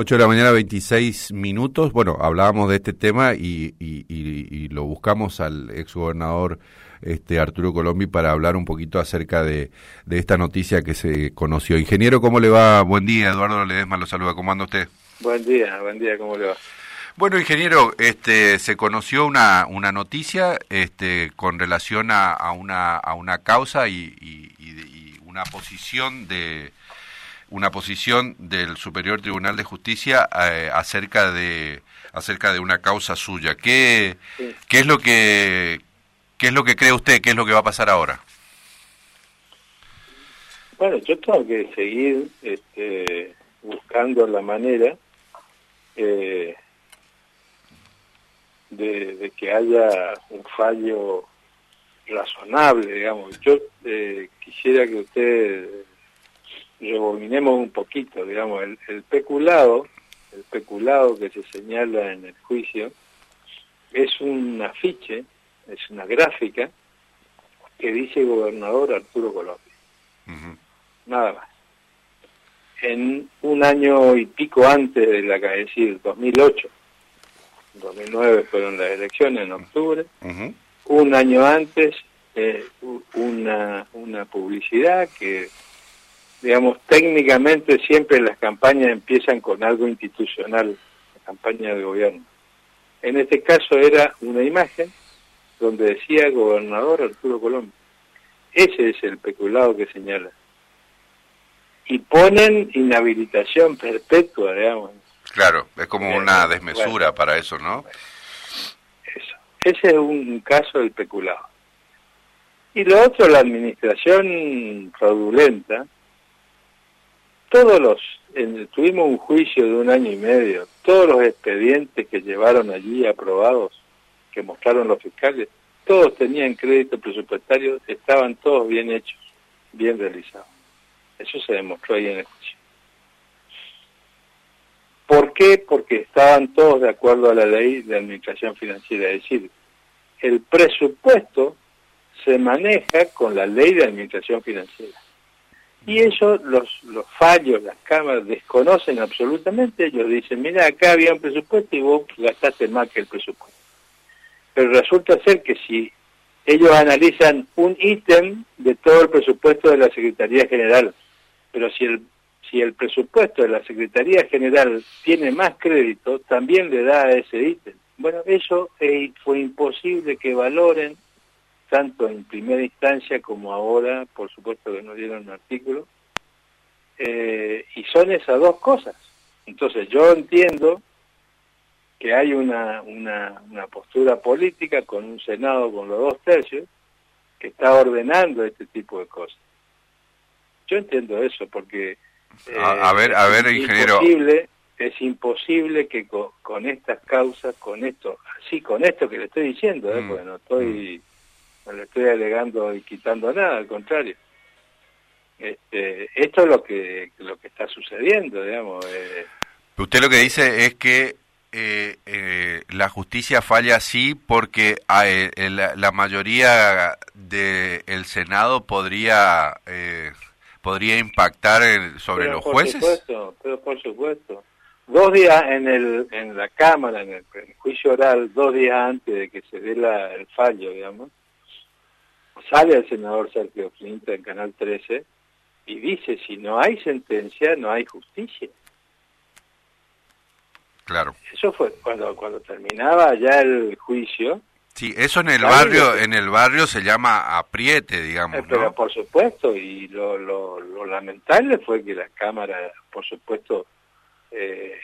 8 de la mañana, 26 minutos. Bueno, hablábamos de este tema y, y, lo buscamos al exgobernador este, Arturo Colombi para hablar un poquito acerca de, de, esta noticia que se conoció. Ingeniero, ¿cómo le va? Buen día, Eduardo Ledesma lo saluda. ¿Cómo anda usted? Buen día, buen día, ¿cómo le va? Bueno, ingeniero, este, se conoció una, una noticia este, con relación a, a, una, a una causa y una posición de una posición del Superior Tribunal de Justicia eh, acerca de acerca de una causa suya. ¿Qué, qué es lo que qué es lo que cree usted? ¿Qué es lo que va a pasar ahora? Bueno, yo tengo que seguir este, buscando la manera eh, de, que haya un fallo razonable, digamos. Yo eh, quisiera que usted rebobinemos un poquito, digamos, el, el peculado, el peculado que se señala en el juicio, es un afiche, es una gráfica que dice gobernador Arturo Colombia. Nada más. En un año y pico antes de la, es decir, 2008, 2009 fueron las elecciones en octubre, un año antes eh, una, una publicidad que digamos, técnicamente siempre las campañas empiezan con algo institucional, la campaña de gobierno. En este caso era una imagen donde decía gobernador Arturo Colón. Ese es el peculado que señala. Y ponen inhabilitación perpetua, digamos. Claro, es como una desmesura para eso, ¿no? Eso. Ese es un caso del peculado. Y lo otro, la administración fraudulenta, todos los, tuvimos un juicio de un año y medio, todos los expedientes que llevaron allí aprobados, que mostraron los fiscales, todos tenían crédito presupuestario, estaban todos bien hechos, bien realizados. Eso se demostró ahí en el juicio. ¿Por qué? Porque estaban todos de acuerdo a la ley de administración financiera, es decir, el presupuesto se maneja con la ley de administración financiera. Y ellos, los, los fallos, las cámaras, desconocen absolutamente. Ellos dicen, mira, acá había un presupuesto y vos gastaste más que el presupuesto. Pero resulta ser que si ellos analizan un ítem de todo el presupuesto de la Secretaría General, pero si el, si el presupuesto de la Secretaría General tiene más crédito, también le da a ese ítem. Bueno, eso fue imposible que valoren tanto en primera instancia como ahora, por supuesto que nos dieron un artículo, eh, y son esas dos cosas. Entonces yo entiendo que hay una, una, una postura política con un Senado con los dos tercios que está ordenando este tipo de cosas. Yo entiendo eso porque a, ver, a ver, ingeniero. Imposible, es imposible que con, estas causas, con esto, sí, con esto que le estoy diciendo, ¿eh? Mm, porque no estoy mm no le estoy alegando y quitando nada, al contrario. Este, esto es lo que lo que está sucediendo, digamos. Eh. Usted lo que dice es que eh, eh, la justicia falla así porque ah, la, mayoría del Senado podría podría impactar sobre los jueces. Supuesto, pero por supuesto. Dos días en el en la Cámara, en el, juicio oral, dos días antes de que se dé la, el fallo, digamos, sale el senador Sergio Flinta en Canal 13 y dice, si no hay sentencia, no hay justicia. Claro. Eso fue cuando cuando terminaba ya el juicio. Sí, eso en el barrio en el barrio se llama apriete, digamos, eh, Pero por supuesto, y lo, lo, lamentable fue que las cámaras, por supuesto, eh,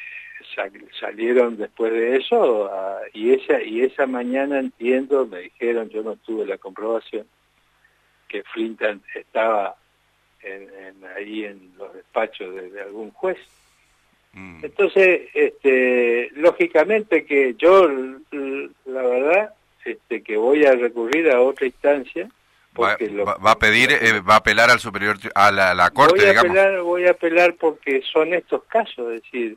salieron después de eso y esa y esa mañana entiendo, me dijeron, yo no tuve la comprobación, que Flintan estaba en, ahí en los despachos de, algún juez. Mm. Entonces, este, lógicamente que yo, la verdad, este, que voy a recurrir a otra instancia. Porque va, va, a pedir, eh, va a apelar al superior, a la, corte, voy a Apelar, voy a apelar porque son estos casos, es decir,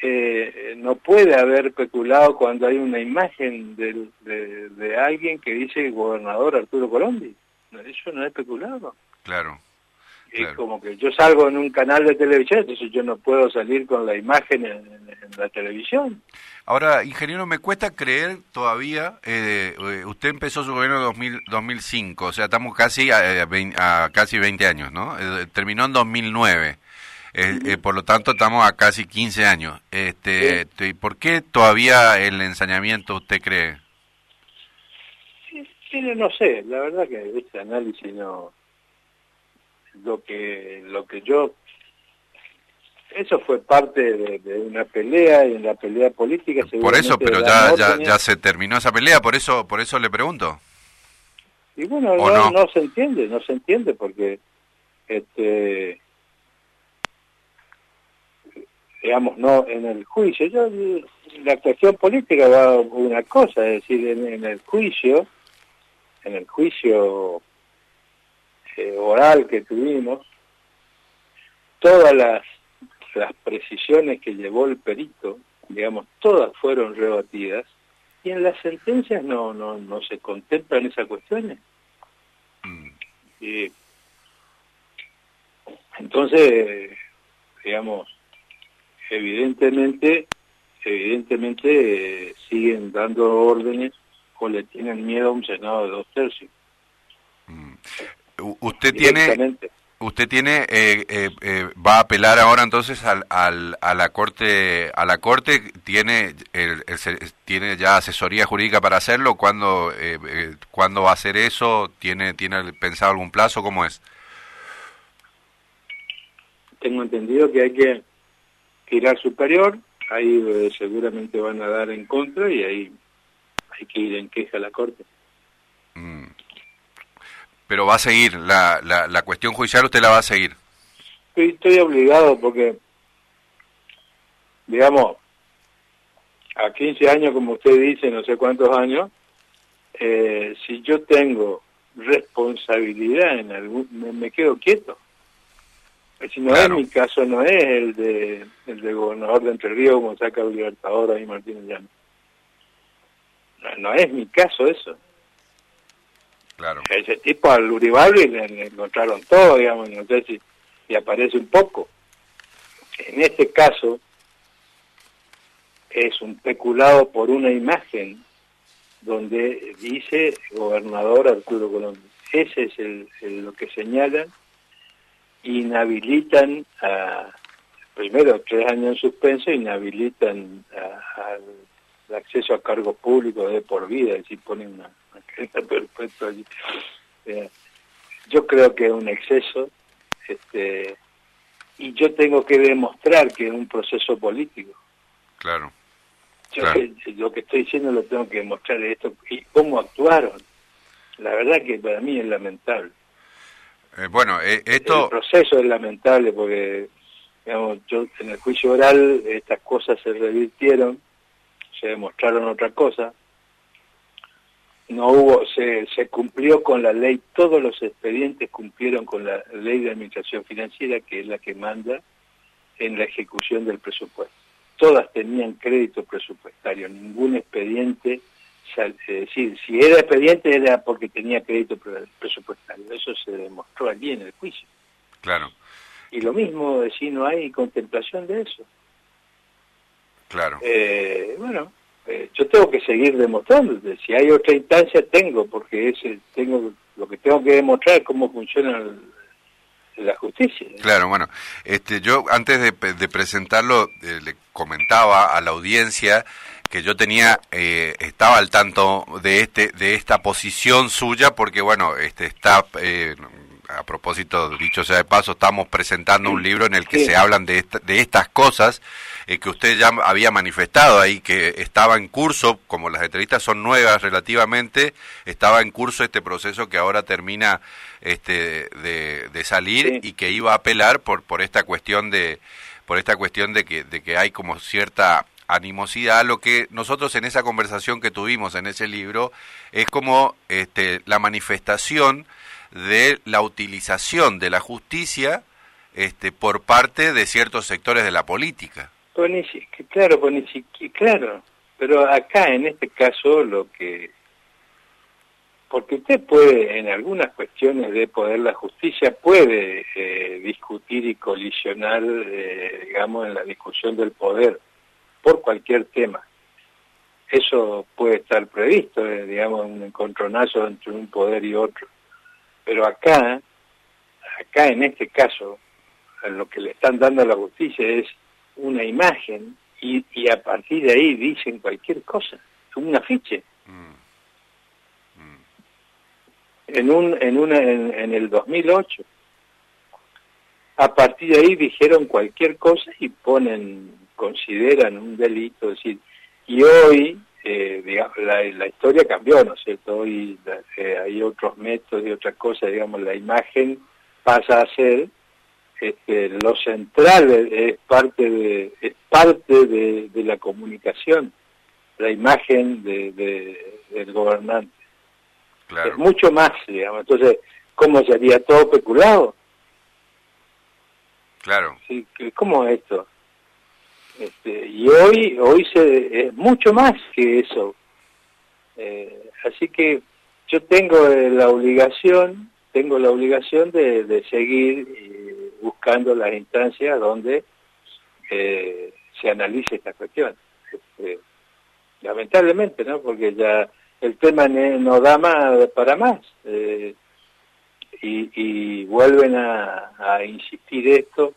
eh, no puede haber peculado cuando hay una imagen de, de, de alguien que dice gobernador Arturo Colombi eso no es especulado. Claro. Es como que yo salgo en un canal de televisión, entonces yo no puedo salir con la imagen en, la televisión. Ahora, ingeniero, me cuesta creer todavía, eh, eh, usted empezó su gobierno en 2000, 2005, o sea, estamos casi a, a casi 20 años, ¿no? Eh, terminó en 2009. Eh, por lo tanto, estamos a casi 15 años. Este, ¿Por qué todavía el ensañamiento usted cree? Sí, no sé, la verdad que este análisis no... Lo que, lo que yo... Eso fue parte de, una pelea y en la pelea política... Por eso, pero ya, ya, ya se terminó esa pelea, por eso, por eso le pregunto. Y bueno, no, no se entiende, no se entiende porque este digamos, no en el juicio. Yo, la cuestión política va una cosa, es decir, en, el juicio, en el juicio eh, oral que tuvimos, todas las, las precisiones que llevó el perito, digamos, todas fueron rebatidas, y en las sentencias no, no, no se contemplan esas cuestiones. Mm. Y, entonces, digamos, evidentemente, evidentemente eh, siguen dando órdenes o le tienen miedo a un Senado de dos tercios. Mm. Usted tiene, usted tiene, eh, eh, va a apelar ahora entonces al, al, a la corte, a la corte tiene, el, tiene ya asesoría jurídica para hacerlo. ¿Cuándo, ¿cuándo va a hacer eso? ¿Tiene, tiene pensado algún plazo? ¿Cómo es? Tengo entendido que hay que girar superior, ahí eh, seguramente van a dar en contra y ahí hay que ir en queja a la Corte. Mm. Pero va a seguir, la, la, la, cuestión judicial usted la va a seguir. Estoy, obligado porque, digamos, a 15 años, como usted dice, no sé cuántos años, eh, si yo tengo responsabilidad en algún, me quedo quieto. Si no es mi caso, no es el de el de gobernador de Entre Ríos como saca el Libertador y Martínez Llano. No, es mi caso eso. Claro. Ese tipo al Uribarri le, encontraron todo, digamos, no sé si, si aparece un poco. En este caso es un peculado por una imagen donde dice gobernador Arturo Colón. Ese es el, lo que señalan inhabilitan a, primero tres años en suspenso, inhabilitan al acceso a cargos públicos de por vida, es decir, ponen una, una perpetua allí. Eh, yo creo que es un exceso, este, y yo tengo que demostrar que es un proceso político. Claro. Yo lo que estoy diciendo lo tengo que demostrar esto y cómo actuaron. La verdad que para mí es lamentable. Eh, bueno, eh, esto... El proceso es lamentable porque, digamos, yo en el juicio oral estas cosas se revirtieron, se demostraron otra cosa, no hubo, se, se cumplió con la ley, todos los expedientes cumplieron con la ley de administración financiera, que es la que manda en la ejecución del presupuesto. Todas tenían crédito presupuestario, ningún expediente es decir, si era expediente era porque tenía crédito presupuestario. Eso se demostró allí en el juicio. Claro. Y lo mismo, si no hay contemplación de eso. Claro. Eh, bueno, eh, yo tengo que seguir demostrando. Si hay otra instancia, tengo, porque es tengo lo que tengo que demostrar es cómo funciona la justicia. Claro, bueno, este, yo antes de, presentarlo eh, le comentaba a la audiencia que yo tenía eh, estaba al tanto de este de esta posición suya porque bueno este está eh, a propósito dicho sea de paso estamos presentando un libro en el que se hablan de de estas cosas eh, que usted ya había manifestado ahí que estaba en curso como las entrevistas son nuevas relativamente estaba en curso este proceso que ahora termina este de, de salir y que iba a apelar por por esta cuestión de por esta cuestión de que de que hay como cierta animosidad, lo que nosotros en esa conversación que tuvimos en ese libro es como este, la manifestación de la utilización de la justicia este, por parte de ciertos sectores de la política. claro, claro, pero acá en este caso lo que porque usted puede, en algunas cuestiones de poder, la justicia puede eh, discutir y colisionar, eh, digamos, en la discusión del poder, por cualquier tema. Eso puede estar previsto, eh, digamos, un encontronazo entre un poder y otro. Pero acá, acá en este caso, lo que le están dando a la justicia es una imagen y, y a partir de ahí dicen cualquier cosa, un afiche. En un en una en, el 2008 a partir de ahí dijeron cualquier cosa y ponen consideran un delito decir y hoy eh, digamos, la, la, historia cambió no es cierto hoy eh, hay otros métodos y otras cosas digamos la imagen pasa a ser este, lo central es parte de es parte de, de la comunicación la imagen de, de, del gobernante es mucho más, digamos. Entonces, ¿cómo sería todo peculado? Claro. Sí, ¿Cómo es esto? Este, y hoy, hoy se, es mucho más que eso. Eh, así que yo tengo la obligación, tengo la obligación de, de seguir eh, buscando las instancias donde eh, se analice esta cuestión. Este, lamentablemente, ¿no? Porque ya el tema no da más para más. Eh, y, vuelven a, insistir esto.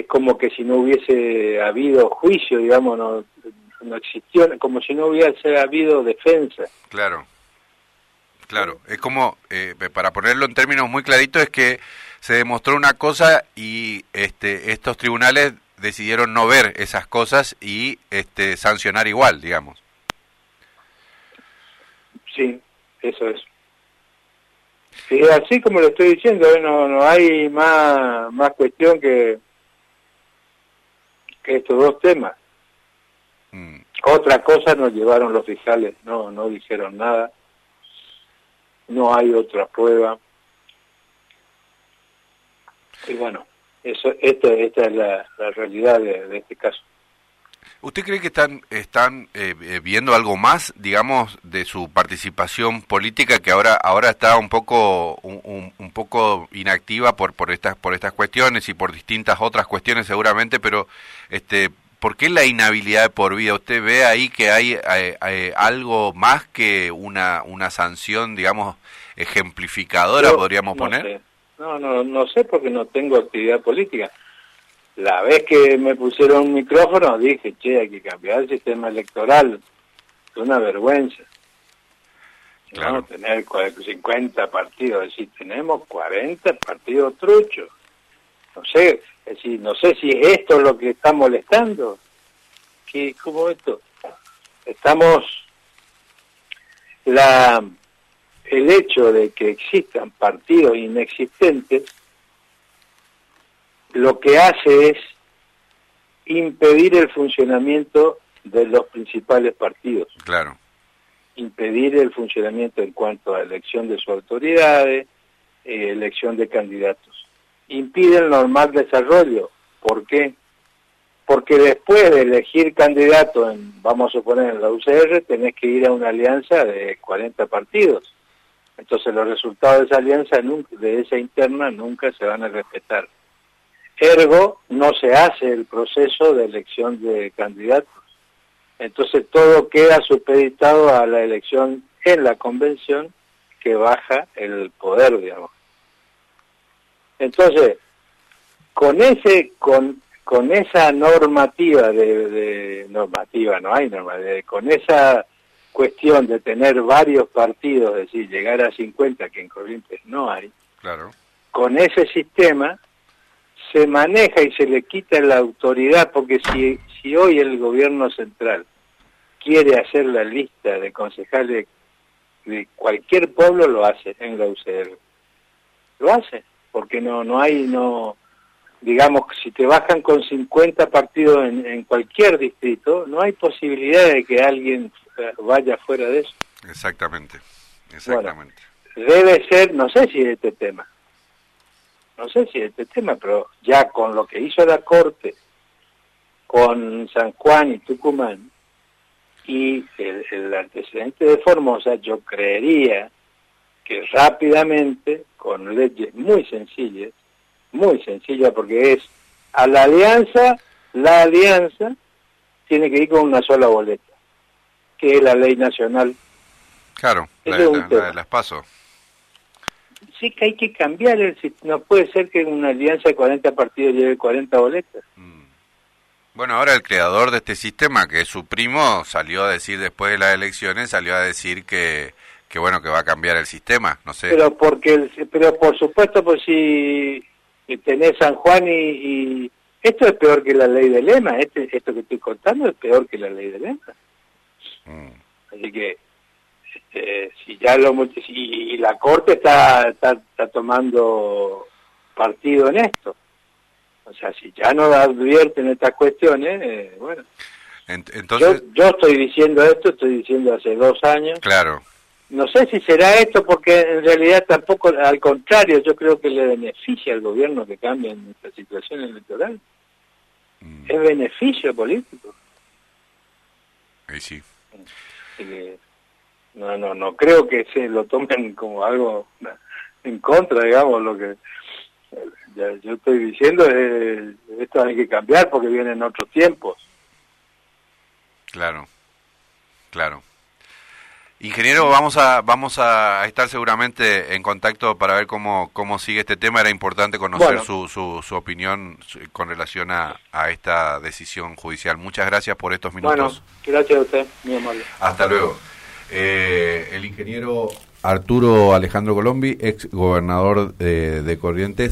Es como que si no hubiese habido juicio, digamos, no, no existió, como si no hubiese habido defensa. Claro, claro. Es como, eh, para ponerlo en términos muy claritos, es que se demostró una cosa y este, estos tribunales decidieron no ver esas cosas y este, sancionar igual, digamos. Sí, eso es. Sí, así como lo estoy diciendo, ¿eh? no, no hay más, más cuestión que, que estos dos temas. Mm. Otra cosa nos llevaron los fiscales, no, no dijeron nada, no hay otra prueba. Y bueno, eso, esta, esta es la, realidad de este caso. ¿Usted cree que están, están eh, eh, viendo algo más, digamos, de su participación política que ahora, ahora está un poco, un, un, poco inactiva por, por, estas, por estas cuestiones y por distintas otras cuestiones seguramente, pero este, ¿por qué la inhabilidad de por vida? ¿Usted ve ahí que hay, eh, algo más que una, una sanción, digamos, ejemplificadora, podríamos poner? No, no, no sé porque no tengo actividad política la vez que me pusieron un micrófono dije, che, hay que cambiar el sistema electoral. Es una vergüenza. Claro. tener 50 partidos, es decir, tenemos 40 partidos truchos. No sé, es decir, no sé si esto es lo que está molestando. ¿Qué, ¿Cómo esto? Estamos... La, el hecho de que existan partidos inexistentes lo que hace es impedir el funcionamiento de los principales partidos. Claro. Impedir el funcionamiento en cuanto a elección de sus autoridades, eh, elección de candidatos. Impide el normal desarrollo. ¿Por qué? Porque después de elegir candidato, en, vamos a suponer en la UCR, tenés que ir a una alianza de 40 partidos. Entonces los resultados de esa alianza, de esa interna, nunca se van a respetar. Ergo, no se hace el proceso de elección de candidatos. Entonces todo queda supeditado a la elección en la convención que baja el poder, digamos. Entonces, con ese, con, con esa normativa de, normativa, no hay normativa, con esa cuestión de tener varios partidos, es decir, llegar a 50 que en Corrientes no hay, claro. con ese sistema se maneja y se le quita la autoridad, porque si, si hoy el gobierno central quiere hacer la lista de concejales de cualquier pueblo, lo hace en la UCR. Lo hace, porque no, no hay, no, digamos, si te bajan con 50 partidos en, en cualquier distrito, no hay posibilidad de que alguien vaya fuera de eso. Exactamente, exactamente. debe ser, no sé si este tema, no sé si este tema, pero ya con lo que hizo la Corte con San Juan y Tucumán, Y el, el antecedente de Formosa, yo creería que rápidamente, con leyes muy sencillas, muy sencillas porque es a la alianza, la alianza tiene que ir con una sola boleta, que es la ley nacional. Claro, la, de las pasos. Sí que hay que cambiar, el, no puede ser que una alianza de 40 partidos lleve 40 boletas. Mm. Bueno, ahora el creador de este sistema, que es su primo, salió a decir después de las elecciones, salió a decir que, que bueno, que va a cambiar el sistema, no sé. Pero porque, pero por supuesto, pues si tenés San Juan y, esto es peor que la ley de lema, este, esto que estoy contando es peor que la ley de lema. Mm. Así que este, si ya lo si, la corte está, está, tomando partido en esto. O sea, si ya no advierten estas cuestiones, eh, bueno. Entonces... Yo, yo estoy diciendo esto, estoy diciendo hace dos años. Claro. No sé si será esto porque en realidad tampoco, al contrario, yo creo que le beneficia al gobierno que cambie esta situación electoral. Mm. Es beneficio político. Ahí sí. No, no, no creo que se lo tomen como algo en contra, digamos, lo que yo estoy diciendo es esto hay que cambiar porque vienen otros tiempos. Claro, claro. Ingeniero, vamos a vamos a estar seguramente en contacto para ver cómo, cómo sigue este tema. Era importante conocer su, su, su, opinión con relación a, a, esta decisión judicial. Muchas gracias por estos minutos. Bueno, gracias a usted, muy amable. Hasta luego. Eh, el ingeniero Arturo Alejandro Colombi, ex gobernador de Corrientes.